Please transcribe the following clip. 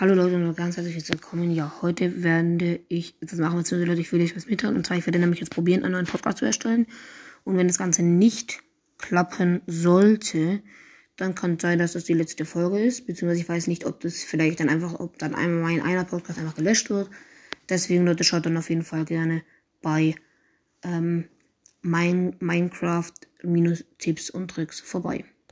Hallo Leute und ganz herzlich willkommen. Ja, heute werde ich, das machen wir zu Leute, ich will euch was mitteilen. Und zwar, ich werde nämlich jetzt probieren, einen neuen Podcast zu erstellen. Und wenn das Ganze nicht klappen sollte, dann kann es sein, dass das die letzte Folge ist. Beziehungsweise ich weiß nicht, ob das vielleicht dann einfach, ob dann einmal mein einer Podcast einfach gelöscht wird. Deswegen, Leute, schaut dann auf jeden Fall gerne bei ähm, mein Minecraft-Tipps und Tricks vorbei.